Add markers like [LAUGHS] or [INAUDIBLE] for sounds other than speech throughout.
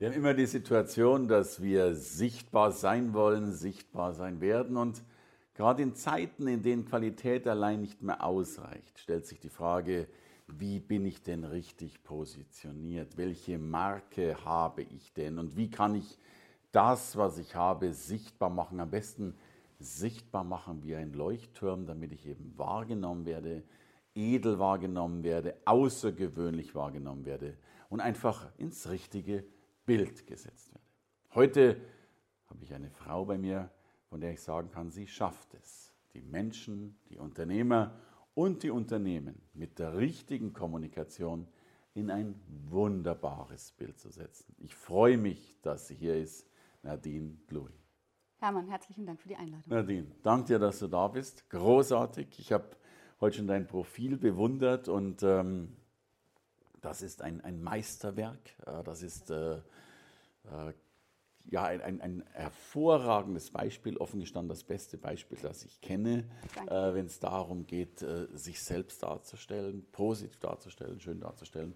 Wir haben immer die Situation, dass wir sichtbar sein wollen, sichtbar sein werden. Und gerade in Zeiten, in denen Qualität allein nicht mehr ausreicht, stellt sich die Frage, wie bin ich denn richtig positioniert? Welche Marke habe ich denn? Und wie kann ich das, was ich habe, sichtbar machen? Am besten sichtbar machen wie ein Leuchtturm, damit ich eben wahrgenommen werde, edel wahrgenommen werde, außergewöhnlich wahrgenommen werde und einfach ins richtige Bild gesetzt werde. Heute habe ich eine Frau bei mir, von der ich sagen kann, sie schafft es, die Menschen, die Unternehmer und die Unternehmen mit der richtigen Kommunikation in ein wunderbares Bild zu setzen. Ich freue mich, dass sie hier ist, Nadine Glui. Hermann, herzlichen Dank für die Einladung. Nadine, danke dir, dass du da bist. Großartig. Ich habe heute schon dein Profil bewundert und ähm, das ist ein, ein Meisterwerk. Das ist äh, äh, ja, ein, ein, ein, hervorragendes Beispiel, offen gestanden das beste Beispiel, das ich kenne, äh, wenn es darum geht, äh, sich selbst darzustellen, positiv darzustellen, schön darzustellen.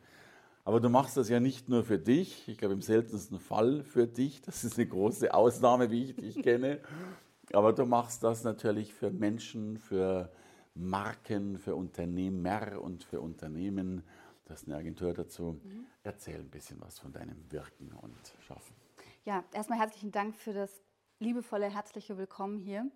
Aber du machst das ja nicht nur für dich, ich glaube im seltensten Fall für dich, das ist eine große Ausnahme, wie ich dich kenne, aber du machst das natürlich für Menschen, für Marken, für Unternehmer und für Unternehmen. Du hast eine Agentur dazu. Mhm. Erzähl ein bisschen was von deinem Wirken und Schaffen. Ja, erstmal herzlichen Dank für das liebevolle, herzliche Willkommen hier.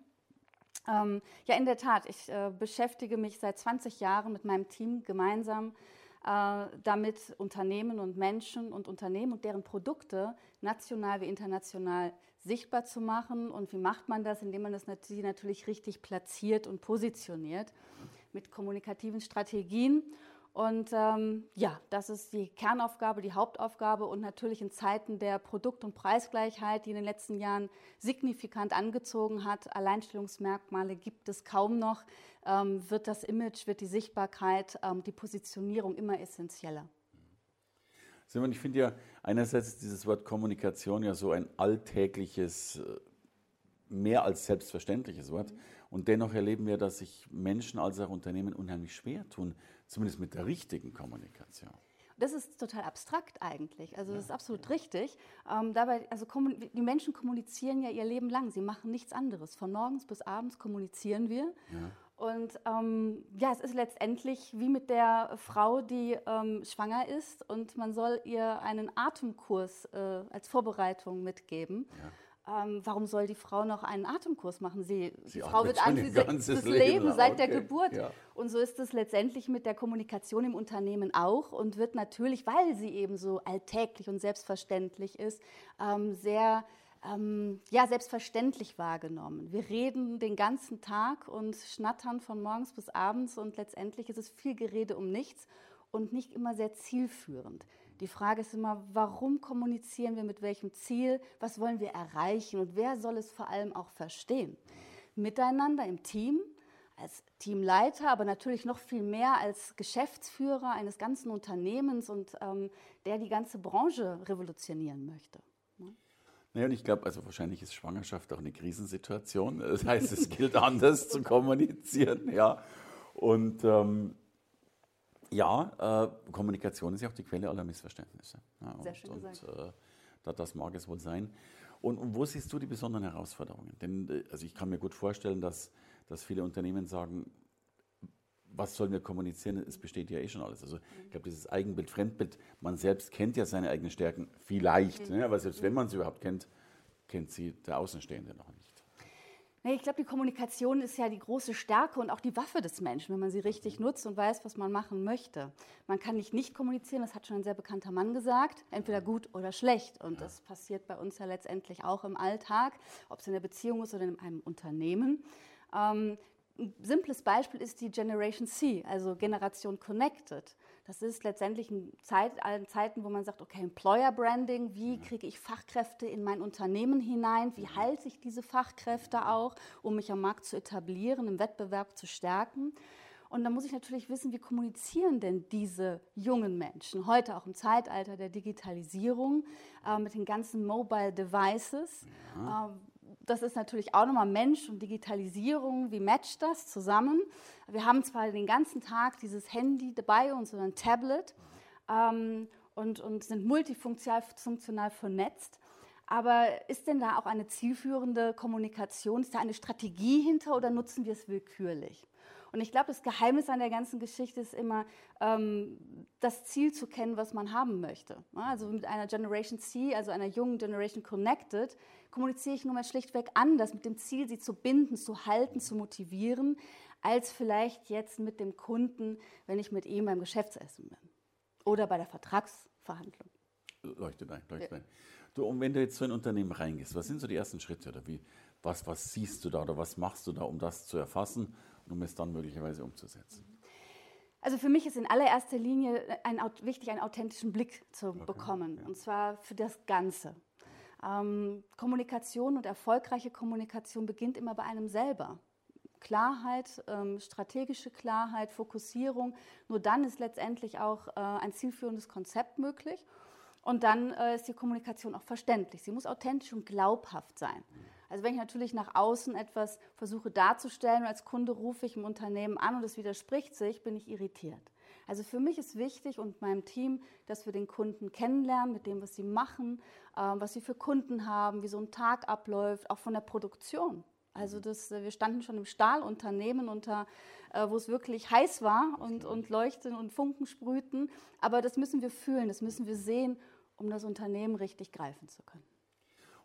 Ähm, ja, in der Tat, ich äh, beschäftige mich seit 20 Jahren mit meinem Team gemeinsam äh, damit, Unternehmen und Menschen und Unternehmen und deren Produkte national wie international sichtbar zu machen. Und wie macht man das? Indem man das natürlich richtig platziert und positioniert mit kommunikativen Strategien. Und ähm, ja, das ist die Kernaufgabe, die Hauptaufgabe. Und natürlich in Zeiten der Produkt- und Preisgleichheit, die in den letzten Jahren signifikant angezogen hat, Alleinstellungsmerkmale gibt es kaum noch, ähm, wird das Image, wird die Sichtbarkeit, ähm, die Positionierung immer essentieller. Simon, ich finde ja einerseits ist dieses Wort Kommunikation ja so ein alltägliches, äh, mehr als selbstverständliches Wort. Mhm. Und dennoch erleben wir, dass sich Menschen als auch Unternehmen unheimlich schwer tun, zumindest mit der richtigen Kommunikation. Das ist total abstrakt eigentlich. Also das ist absolut richtig. Ähm, dabei, also die Menschen kommunizieren ja ihr Leben lang. Sie machen nichts anderes. Von morgens bis abends kommunizieren wir. Ja. Und ähm, ja, es ist letztendlich wie mit der Frau, die ähm, schwanger ist und man soll ihr einen Atemkurs äh, als Vorbereitung mitgeben. Ja. Ähm, warum soll die Frau noch einen Atemkurs machen? Sie, Sie die Frau wird an das Leben, Leben seit okay. der Geburt. Ja. Und so ist es letztendlich mit der Kommunikation im Unternehmen auch und wird natürlich, weil sie eben so alltäglich und selbstverständlich ist, ähm, sehr ähm, ja, selbstverständlich wahrgenommen. Wir reden den ganzen Tag und schnattern von morgens bis abends und letztendlich ist es viel Gerede um nichts und nicht immer sehr zielführend. Die Frage ist immer, warum kommunizieren wir mit welchem Ziel? Was wollen wir erreichen? Und wer soll es vor allem auch verstehen? Miteinander im Team, als Teamleiter, aber natürlich noch viel mehr als Geschäftsführer eines ganzen Unternehmens und ähm, der die ganze Branche revolutionieren möchte. Ne? Naja, und ich glaube, also wahrscheinlich ist Schwangerschaft auch eine Krisensituation. Das heißt, es [LAUGHS] gilt anders zu kommunizieren, ja. Und ähm, ja, äh, Kommunikation ist ja auch die Quelle aller Missverständnisse. Ja, Sehr schön und, gesagt. Und, äh, das mag es wohl sein. Und, und, wo siehst du die besonderen Herausforderungen? Denn äh, also ich kann mir gut vorstellen, dass, dass viele Unternehmen sagen, was sollen wir kommunizieren? Es besteht ja eh schon alles. Also ich glaube, dieses Eigenbild, Fremdbild, man selbst kennt ja seine eigenen Stärken vielleicht, mhm. ne? aber selbst wenn man sie überhaupt kennt, kennt sie der Außenstehende noch nicht. Ich glaube, die Kommunikation ist ja die große Stärke und auch die Waffe des Menschen, wenn man sie richtig nutzt und weiß, was man machen möchte. Man kann nicht nicht kommunizieren, das hat schon ein sehr bekannter Mann gesagt, entweder gut oder schlecht. Und das passiert bei uns ja letztendlich auch im Alltag, ob es in der Beziehung ist oder in einem Unternehmen. Ähm, ein simples Beispiel ist die Generation C, also Generation Connected. Das ist letztendlich in Zeit, Zeiten, wo man sagt, okay, Employer Branding, wie kriege ich Fachkräfte in mein Unternehmen hinein, wie halte ich diese Fachkräfte auch, um mich am Markt zu etablieren, im Wettbewerb zu stärken. Und da muss ich natürlich wissen, wie kommunizieren denn diese jungen Menschen heute auch im Zeitalter der Digitalisierung äh, mit den ganzen Mobile Devices. Ja. Äh, das ist natürlich auch nochmal Mensch und Digitalisierung. Wie matcht das zusammen? Wir haben zwar den ganzen Tag dieses Handy bei uns oder ein Tablet ähm, und, und sind multifunktional vernetzt. Aber ist denn da auch eine zielführende Kommunikation? Ist da eine Strategie hinter oder nutzen wir es willkürlich? Und ich glaube, das Geheimnis an der ganzen Geschichte ist immer, ähm, das Ziel zu kennen, was man haben möchte. Also mit einer Generation C, also einer jungen Generation Connected, kommuniziere ich nun mal schlichtweg anders, mit dem Ziel, sie zu binden, zu halten, zu motivieren, als vielleicht jetzt mit dem Kunden, wenn ich mit ihm beim Geschäftsessen bin oder bei der Vertragsverhandlung. Leuchtet ein, leuchtet ja. ein. Du, und wenn du jetzt so in ein Unternehmen reingehst, was sind so die ersten Schritte oder wie, was, was siehst du da oder was machst du da, um das zu erfassen um es dann möglicherweise umzusetzen? Also für mich ist in allererster Linie ein, wichtig, einen authentischen Blick zu okay, bekommen, ja. und zwar für das Ganze. Ähm, Kommunikation und erfolgreiche Kommunikation beginnt immer bei einem selber. Klarheit, ähm, strategische Klarheit, Fokussierung. Nur dann ist letztendlich auch äh, ein zielführendes Konzept möglich. Und dann äh, ist die Kommunikation auch verständlich. Sie muss authentisch und glaubhaft sein. Also wenn ich natürlich nach außen etwas versuche darzustellen und als Kunde rufe ich im Unternehmen an und es widerspricht sich, bin ich irritiert. Also für mich ist wichtig und meinem Team, dass wir den Kunden kennenlernen mit dem, was sie machen, äh, was sie für Kunden haben, wie so ein Tag abläuft, auch von der Produktion. Also mhm. das, wir standen schon im Stahlunternehmen, unter, äh, wo es wirklich heiß war und, und leuchten und Funken sprühten. Aber das müssen wir fühlen, das müssen wir sehen, um das Unternehmen richtig greifen zu können.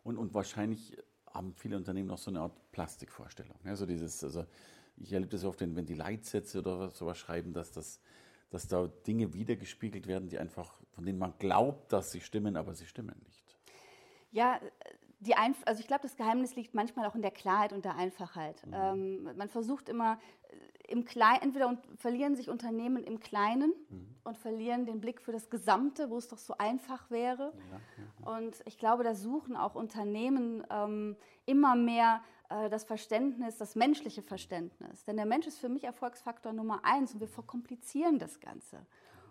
Und, und wahrscheinlich haben viele Unternehmen noch so eine Art Plastikvorstellung. Also dieses, also ich erlebe das oft, wenn, wenn die Leitsätze oder sowas schreiben, dass, das, dass da Dinge wiedergespiegelt werden, die einfach, von denen man glaubt, dass sie stimmen, aber sie stimmen nicht. Ja, die Einf also ich glaube, das Geheimnis liegt manchmal auch in der Klarheit und der Einfachheit. Mhm. Ähm, man versucht immer im Kleinen, entweder und verlieren sich Unternehmen im Kleinen mhm. und verlieren den Blick für das Gesamte, wo es doch so einfach wäre. Ja, ja. Und ich glaube, da suchen auch Unternehmen ähm, immer mehr äh, das Verständnis, das menschliche Verständnis. Denn der Mensch ist für mich Erfolgsfaktor Nummer eins und wir verkomplizieren das Ganze.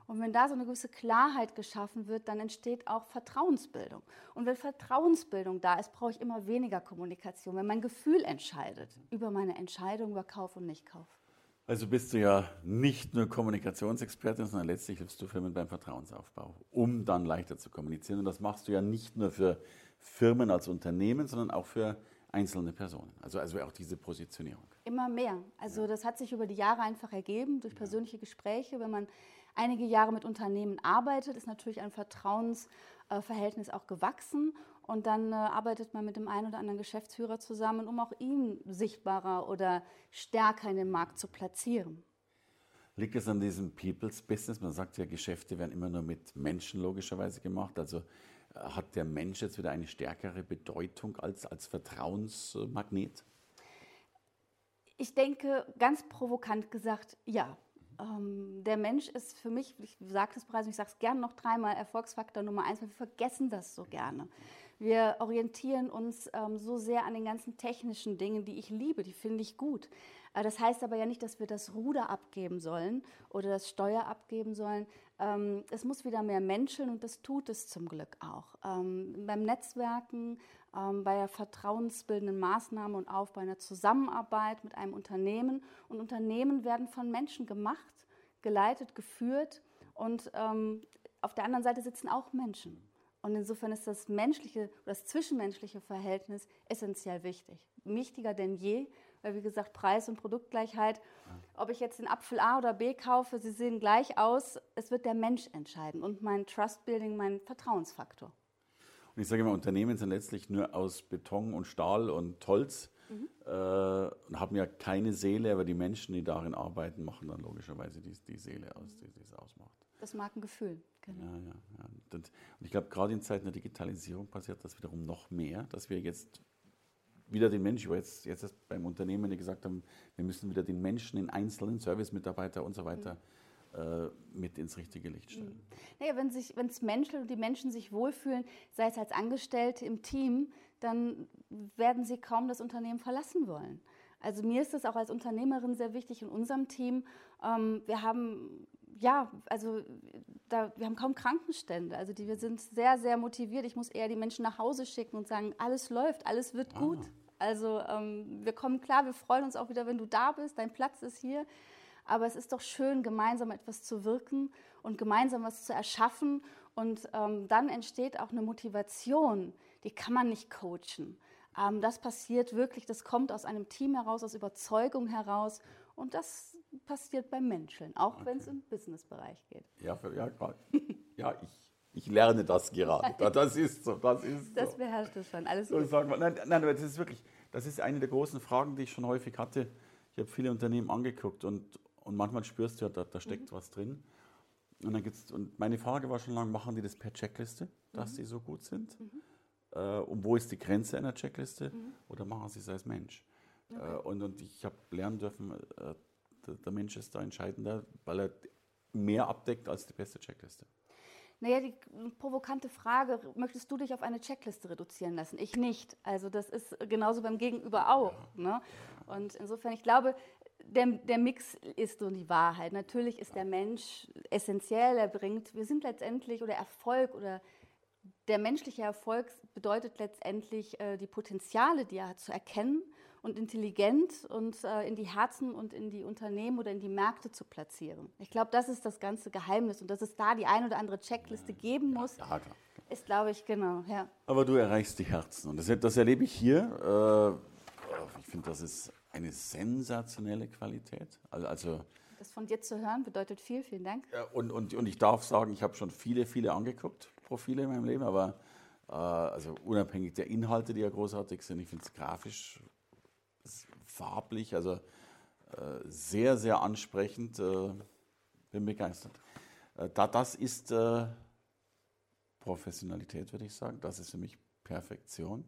Und wenn da so eine gewisse Klarheit geschaffen wird, dann entsteht auch Vertrauensbildung. Und wenn Vertrauensbildung da ist, brauche ich immer weniger Kommunikation, wenn mein Gefühl entscheidet über meine Entscheidung über Kauf und Nichtkauf. Also bist du ja nicht nur Kommunikationsexpertin, sondern letztlich hilfst du Firmen beim Vertrauensaufbau, um dann leichter zu kommunizieren. Und das machst du ja nicht nur für Firmen als Unternehmen, sondern auch für einzelne Personen. Also, also auch diese Positionierung. Immer mehr. Also das hat sich über die Jahre einfach ergeben durch persönliche Gespräche. Wenn man einige Jahre mit Unternehmen arbeitet, ist natürlich ein Vertrauensverhältnis auch gewachsen. Und dann äh, arbeitet man mit dem einen oder anderen Geschäftsführer zusammen, um auch ihn sichtbarer oder stärker in den Markt zu platzieren. Liegt es an diesem People's Business? Man sagt ja, Geschäfte werden immer nur mit Menschen logischerweise gemacht. Also hat der Mensch jetzt wieder eine stärkere Bedeutung als, als Vertrauensmagnet? Ich denke, ganz provokant gesagt, ja. Ähm, der Mensch ist für mich, ich sage es bereits ich sage es gerne noch dreimal, Erfolgsfaktor Nummer eins, weil wir vergessen das so gerne. Wir orientieren uns ähm, so sehr an den ganzen technischen Dingen, die ich liebe, die finde ich gut. Äh, das heißt aber ja nicht, dass wir das Ruder abgeben sollen oder das Steuer abgeben sollen. Ähm, es muss wieder mehr menscheln und das tut es zum Glück auch. Ähm, beim Netzwerken, ähm, bei der vertrauensbildenden Maßnahme und auch bei einer Zusammenarbeit mit einem Unternehmen. Und Unternehmen werden von Menschen gemacht, geleitet, geführt und ähm, auf der anderen Seite sitzen auch Menschen. Und insofern ist das menschliche, das zwischenmenschliche Verhältnis essentiell wichtig. Wichtiger denn je, weil wie gesagt, Preis- und Produktgleichheit, ob ich jetzt den Apfel A oder B kaufe, sie sehen gleich aus, es wird der Mensch entscheiden und mein Trust-Building, mein Vertrauensfaktor. Und ich sage immer, Unternehmen sind letztlich nur aus Beton und Stahl und Holz mhm. äh, und haben ja keine Seele, aber die Menschen, die darin arbeiten, machen dann logischerweise die, die Seele aus, die es ausmacht. Das Markengefühl. Genau. Ja, ja, ja. Und ich glaube, gerade in Zeiten der Digitalisierung passiert das wiederum noch mehr, dass wir jetzt wieder den Menschen, jetzt, jetzt beim Unternehmen, die gesagt haben, wir müssen wieder den Menschen, den einzelnen Service-Mitarbeiter und so weiter mhm. äh, mit ins richtige Licht stellen. Mhm. Naja, wenn sich, wenn es Menschen und die Menschen sich wohlfühlen, sei es als Angestellte im Team, dann werden sie kaum das Unternehmen verlassen wollen. Also mir ist es auch als Unternehmerin sehr wichtig in unserem Team. Ähm, wir haben ja, also da, wir haben kaum Krankenstände. Also die, wir sind sehr, sehr motiviert. Ich muss eher die Menschen nach Hause schicken und sagen, alles läuft, alles wird ah. gut. Also ähm, wir kommen klar, wir freuen uns auch wieder, wenn du da bist, dein Platz ist hier. Aber es ist doch schön, gemeinsam etwas zu wirken und gemeinsam was zu erschaffen. Und ähm, dann entsteht auch eine Motivation, die kann man nicht coachen. Ähm, das passiert wirklich, das kommt aus einem Team heraus, aus Überzeugung heraus. Und das passiert beim Menschen, auch okay. wenn es im Businessbereich geht. Ja, ja, ja ich, ich lerne das gerade. [LAUGHS] Das ist so. Das, ist so. das beherrscht es schon. Alles so gut. Sagen, nein, nein, aber das ist wirklich, das ist eine der großen Fragen, die ich schon häufig hatte. Ich habe viele Unternehmen angeguckt und, und manchmal spürst du ja, da, da steckt mhm. was drin. Und, dann gibt's, und meine Frage war schon lange, machen die das per Checkliste, dass mhm. die so gut sind? Mhm. Äh, und wo ist die Grenze einer Checkliste? Mhm. Oder machen sie es als Mensch? Okay. Äh, und, und ich habe lernen dürfen, äh, der, der Mensch ist da entscheidender, weil er mehr abdeckt als die beste Checkliste. Naja, die provokante Frage, möchtest du dich auf eine Checkliste reduzieren lassen? Ich nicht. Also das ist genauso beim Gegenüber auch. Ne? Und insofern, ich glaube, der, der Mix ist so die Wahrheit. Natürlich ist der Mensch essentiell, er bringt, wir sind letztendlich, oder Erfolg oder der menschliche Erfolg bedeutet letztendlich äh, die Potenziale, die er hat, zu erkennen und intelligent und äh, in die Herzen und in die Unternehmen oder in die Märkte zu platzieren. Ich glaube, das ist das ganze Geheimnis und dass es da die ein oder andere Checkliste geben muss, ja, klar. ist, glaube ich, genau. Ja. Aber du erreichst die Herzen und das, das erlebe ich hier. Äh, ich finde, das ist eine sensationelle Qualität. Also, das von dir zu hören bedeutet viel, vielen Dank. Ja, und, und, und ich darf sagen, ich habe schon viele, viele angeguckt, Profile in meinem Leben, aber äh, also unabhängig der Inhalte, die ja großartig sind, ich finde es grafisch farblich, also äh, sehr, sehr ansprechend. Äh, bin begeistert. Äh, da, das ist äh, Professionalität, würde ich sagen. Das ist für mich Perfektion.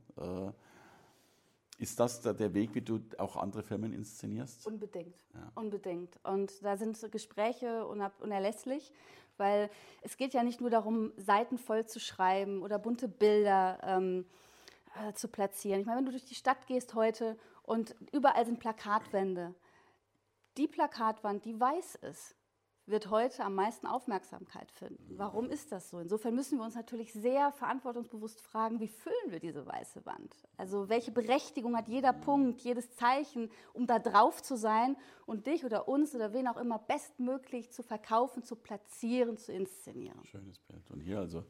Ist das der, Weg, wie du auch andere Firmen inszenierst? Unbedingt, ja. unbedingt. Und da sind Gespräche unerlässlich, weil es geht ja nicht nur darum, Seiten voll zu schreiben oder bunte Bilder ähm, äh, zu platzieren. Ich meine, wenn du durch die Stadt gehst heute und überall sind Plakatwände. Die Plakatwand, die weiß ist, wird heute am meisten Aufmerksamkeit finden. Warum ist das so? Insofern müssen wir uns natürlich sehr verantwortungsbewusst fragen, wie füllen wir diese weiße Wand? Also welche Berechtigung hat jeder Punkt, jedes Zeichen, um da drauf zu sein und dich oder uns oder wen auch immer bestmöglich zu verkaufen, zu platzieren, zu inszenieren. Schönes Bild. Und hier also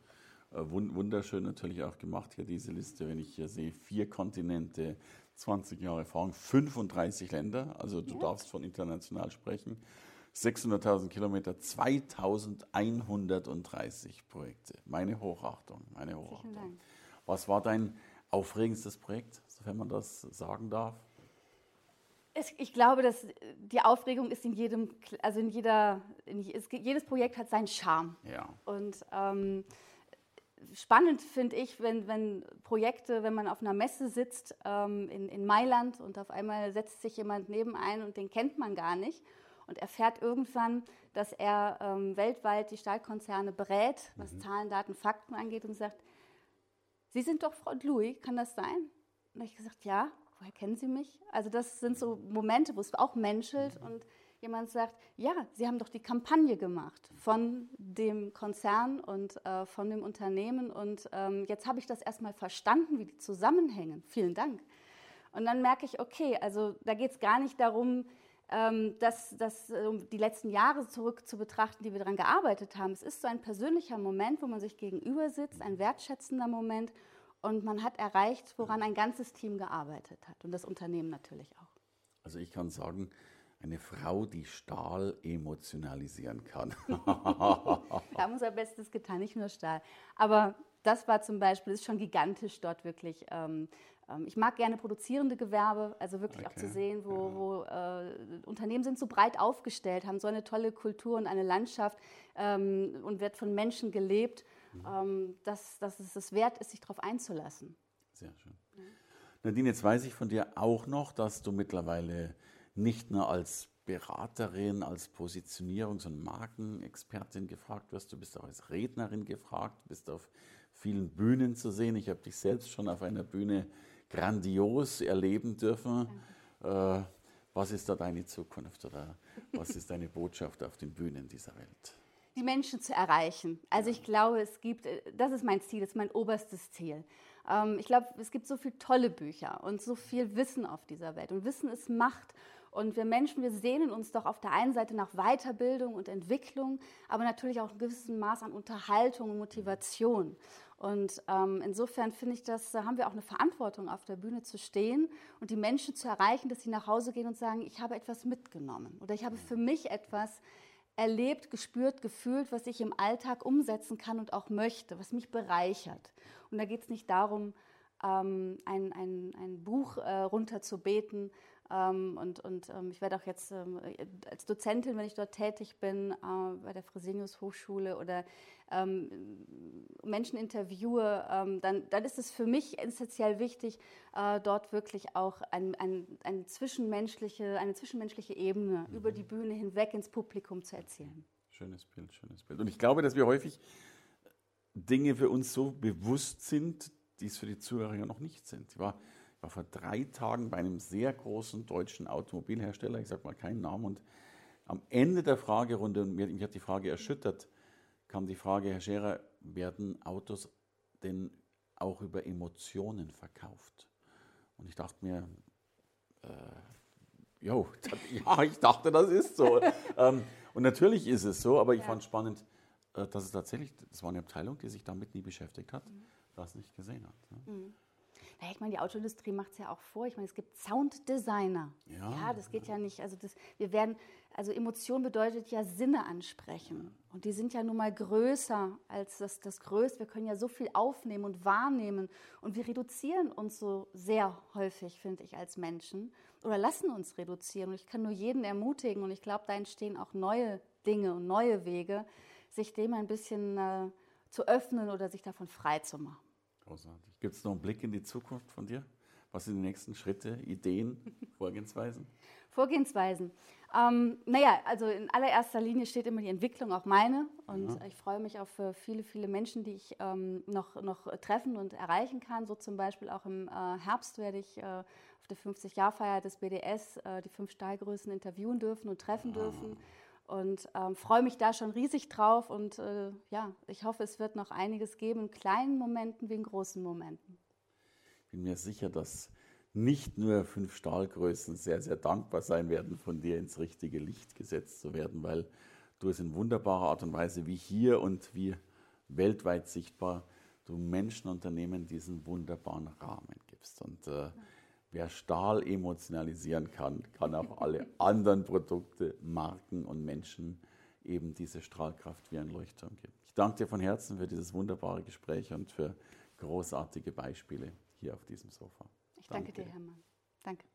äh, wunderschön natürlich auch gemacht, hier diese Liste, wenn ich hier sehe, vier Kontinente, 20 Jahre Erfahrung, 35 Länder, also du ja. darfst von international sprechen, 600.000 Kilometer, 2130 Projekte. Meine Hochachtung, meine Hochachtung. Was war dein aufregendstes Projekt, sofern man das sagen darf? Ich glaube, dass die Aufregung ist in jedem, also in jeder, in, jedes Projekt hat seinen Charme. Ja. Und ähm, spannend finde ich, wenn, wenn Projekte, wenn man auf einer Messe sitzt ähm, in, in Mailand und auf einmal setzt sich jemand neben ein und den kennt man gar nicht und erfährt irgendwann, dass er ähm, weltweit die Stahlkonzerne berät, was mhm. Zahlen, Daten, Fakten angeht und sagt, Sie sind doch Frau Louis, kann das sein? Und ich gesagt, ja, woher kennen Sie mich? Also das sind so Momente, wo es auch menschelt mhm. und jemand sagt, ja, Sie haben doch die Kampagne gemacht von dem Konzern und äh, von dem Unternehmen und ähm, jetzt habe ich das erstmal verstanden, wie die zusammenhängen. Vielen Dank. Und dann merke ich, okay, also da geht es gar nicht darum, ähm, das, das, um die letzten Jahre zurück zu betrachten, die wir daran gearbeitet haben. Es ist so ein persönlicher Moment, wo man sich gegenüber sitzt, ein wertschätzender Moment und man hat erreicht, woran ein ganzes Team gearbeitet hat und das Unternehmen natürlich auch. Also ich kann sagen, eine Frau, die Stahl emotionalisieren kann. [LAUGHS] Wir haben unser Bestes getan, nicht nur Stahl. Aber das war zum Beispiel, ist schon gigantisch dort wirklich. Ähm, ähm, ich mag gerne produzierende Gewerbe, also wirklich okay. auch zu sehen, wo, ja. wo äh, Unternehmen sind so breit aufgestellt, haben so eine tolle Kultur und eine Landschaft ähm, und wird von Menschen gelebt, mhm. ähm, dass, dass es es wert ist, sich darauf einzulassen. Sehr schön. Nadine, jetzt weiß ich von dir auch noch, dass du mittlerweile nicht nur als Beraterin, als Positionierungs- und Markenexpertin gefragt wirst, du bist auch als Rednerin gefragt, bist auf vielen Bühnen zu sehen. Ich habe dich selbst schon auf einer Bühne grandios erleben dürfen. Äh, was ist da deine Zukunft oder was ist deine Botschaft auf den Bühnen dieser Welt? Die Menschen zu erreichen. Also ich glaube, es gibt, das ist mein Ziel, das ist mein oberstes Ziel. Ähm, ich glaube, es gibt so viele tolle Bücher und so viel Wissen auf dieser Welt. Und Wissen ist Macht. Und wir Menschen, wir sehnen uns doch auf der einen Seite nach Weiterbildung und Entwicklung, aber natürlich auch ein gewisses Maß an Unterhaltung und Motivation. Und ähm, insofern finde ich, dass da haben wir auch eine Verantwortung, auf der Bühne zu stehen und die Menschen zu erreichen, dass sie nach Hause gehen und sagen, ich habe etwas mitgenommen oder ich habe für mich etwas erlebt, gespürt, gefühlt, was ich im Alltag umsetzen kann und auch möchte, was mich bereichert. Und da geht es nicht darum, ähm, ein, ein, ein Buch äh, runterzubeten, und und ähm, ich werde auch jetzt ähm, als Dozentin, wenn ich dort tätig bin, äh, bei der Fresenius Hochschule oder ähm, Menschen interviewe, ähm, dann, dann ist es für mich essentiell wichtig, äh, dort wirklich auch ein, ein, ein zwischenmenschliche, eine zwischenmenschliche Ebene mhm. über die Bühne hinweg ins Publikum zu erzählen. Schönes Bild, schönes Bild. Und ich glaube, dass wir häufig Dinge für uns so bewusst sind, die es für die Zuhörer noch nicht sind. Ich war war vor drei Tagen bei einem sehr großen deutschen Automobilhersteller, ich sage mal keinen Namen, und am Ende der Fragerunde, und mich hat die Frage erschüttert, kam die Frage, Herr Scherer, werden Autos denn auch über Emotionen verkauft? Und ich dachte mir, äh, jo, [LAUGHS] ja, ich dachte, das ist so. [LAUGHS] ähm, und natürlich ist es so, aber ich ja. fand spannend, äh, dass es tatsächlich, das war eine Abteilung, die sich damit nie beschäftigt hat, mhm. das nicht gesehen hat. Ne? Mhm. Naja, ich meine, die Autoindustrie macht es ja auch vor. Ich meine, es gibt Sounddesigner. Ja, ja das geht ja nicht. Also das, wir werden, also Emotion bedeutet ja Sinne ansprechen. Und die sind ja nun mal größer als das, das Größte. Wir können ja so viel aufnehmen und wahrnehmen. Und wir reduzieren uns so sehr häufig, finde ich, als Menschen. Oder lassen uns reduzieren. Und ich kann nur jeden ermutigen. Und ich glaube, da entstehen auch neue Dinge und neue Wege, sich dem ein bisschen äh, zu öffnen oder sich davon frei zu machen. Großartig. Gibt es noch einen Blick in die Zukunft von dir? Was sind die nächsten Schritte, Ideen, [LAUGHS] Vorgehensweisen? Vorgehensweisen. Ähm, naja, also in allererster Linie steht immer die Entwicklung, auch meine. Und ja. ich freue mich auf äh, viele, viele Menschen, die ich ähm, noch, noch treffen und erreichen kann. So zum Beispiel auch im äh, Herbst werde ich äh, auf der 50-Jahr-Feier des BDS äh, die fünf Stahlgrößen interviewen dürfen und treffen ja. Ah. dürfen und ähm, freue mich da schon riesig drauf. Und äh, ja, ich hoffe, es wird noch einiges geben, in kleinen Momenten wie in großen Momenten. Ich bin mir sicher, dass nicht nur fünf Stahlgrößen sehr, sehr dankbar sein werden, von dir ins richtige Licht gesetzt zu werden, weil du es in wunderbarer Art und Weise wie hier und wie weltweit sichtbar du Menschenunternehmen diesen wunderbaren Rahmen gibst. Und äh, Wer Stahl emotionalisieren kann, kann auch alle [LAUGHS] anderen Produkte, Marken und Menschen eben diese Strahlkraft wie ein Leuchtturm geben. Ich danke dir von Herzen für dieses wunderbare Gespräch und für großartige Beispiele hier auf diesem Sofa. Ich danke, danke dir, Hermann. Danke.